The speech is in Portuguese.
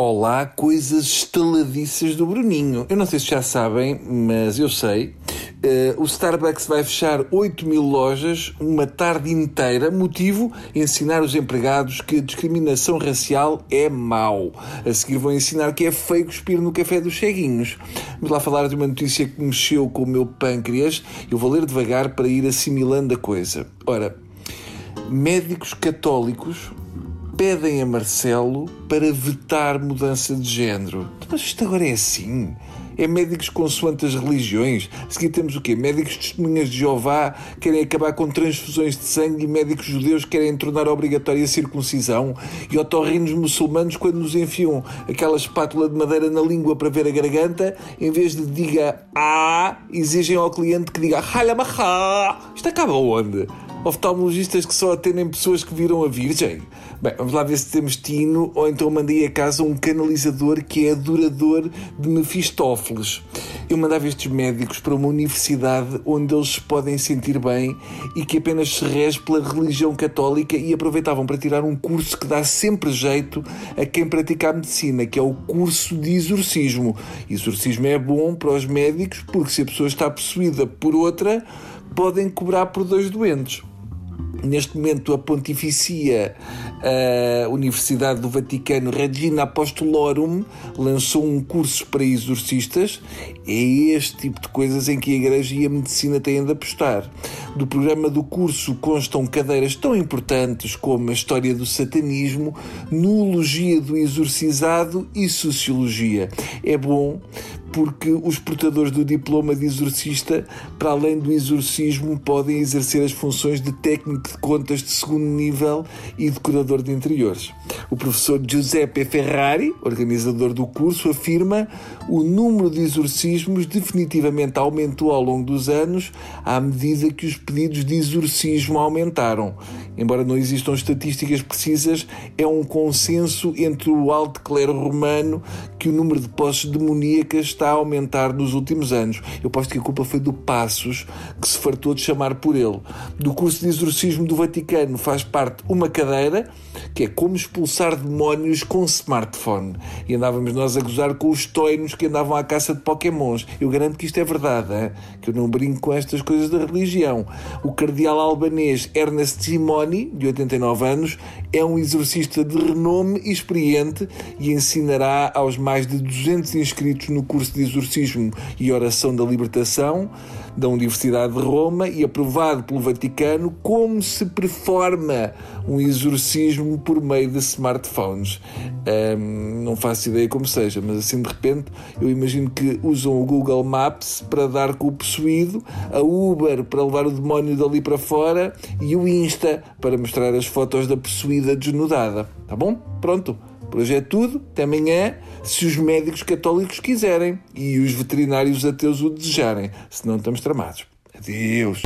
Olá, coisas estaladiças do Bruninho. Eu não sei se já sabem, mas eu sei. Uh, o Starbucks vai fechar 8 mil lojas uma tarde inteira. Motivo? Ensinar os empregados que a discriminação racial é mau. A seguir vão ensinar que é feio cuspir no café dos ceguinhos. Vamos lá falar de uma notícia que mexeu com o meu pâncreas. Eu vou ler devagar para ir assimilando a coisa. Ora, médicos católicos pedem a Marcelo para vetar mudança de género. Mas isto agora é assim? É médicos consoante as religiões? A seguir temos o quê? Médicos testemunhas de Jeová querem acabar com transfusões de sangue e médicos judeus querem tornar obrigatória a circuncisão? E otorrinos muçulmanos, quando nos enfiam aquela espátula de madeira na língua para ver a garganta, em vez de diga ah, exigem ao cliente que diga halamaha. Isto acaba onde? Oftalmologistas que só atendem pessoas que viram a Virgem. Bem, vamos lá ver se temos tino ou então mandei a casa um canalizador que é adorador de Mefistófeles. Eu mandava estes médicos para uma universidade onde eles se podem sentir bem e que apenas se rege pela religião católica e aproveitavam para tirar um curso que dá sempre jeito a quem pratica a medicina, que é o curso de exorcismo. Exorcismo é bom para os médicos porque se a pessoa está possuída por outra, podem cobrar por dois doentes. Neste momento, a Pontificia a Universidade do Vaticano Regina Apostolorum lançou um curso para exorcistas. É este tipo de coisas em que a Igreja e a Medicina têm de apostar. Do programa do curso constam cadeiras tão importantes como a história do satanismo, nuologia do exorcizado e sociologia. É bom porque os portadores do diploma de exorcista, para além do exorcismo, podem exercer as funções de técnico de contas de segundo nível e decorador de interiores. O professor Giuseppe Ferrari, organizador do curso, afirma o número de exorcismos definitivamente aumentou ao longo dos anos à medida que os pedidos de exorcismo aumentaram. Embora não existam estatísticas precisas, é um consenso entre o alto clero romano que o número de posses demoníacas está a aumentar nos últimos anos. Eu posto que a culpa foi do Passos, que se fartou de chamar por ele. Do curso de exorcismo do Vaticano faz parte uma cadeira que é como expulsar demónios com smartphone. E andávamos nós a gozar com os toinos que andavam à caça de pokémons. Eu garanto que isto é verdade, hein? que eu não brinco com estas coisas da religião. O cardeal albanês Ernest De 89 anos, é um exorcista de renome e experiente e ensinará aos mais de 200 inscritos no curso de exorcismo e oração da libertação da Universidade de Roma e aprovado pelo Vaticano como se performa um exorcismo por meio de smartphones. Um, não faço ideia como seja, mas assim de repente eu imagino que usam o Google Maps para dar com o possuído, a Uber para levar o demónio dali para fora e o Insta para mostrar as fotos da possuída desnudada. Tá bom? Pronto. Por hoje é tudo. Até amanhã, se os médicos católicos quiserem e os veterinários ateus o desejarem. Senão estamos tramados. Adeus.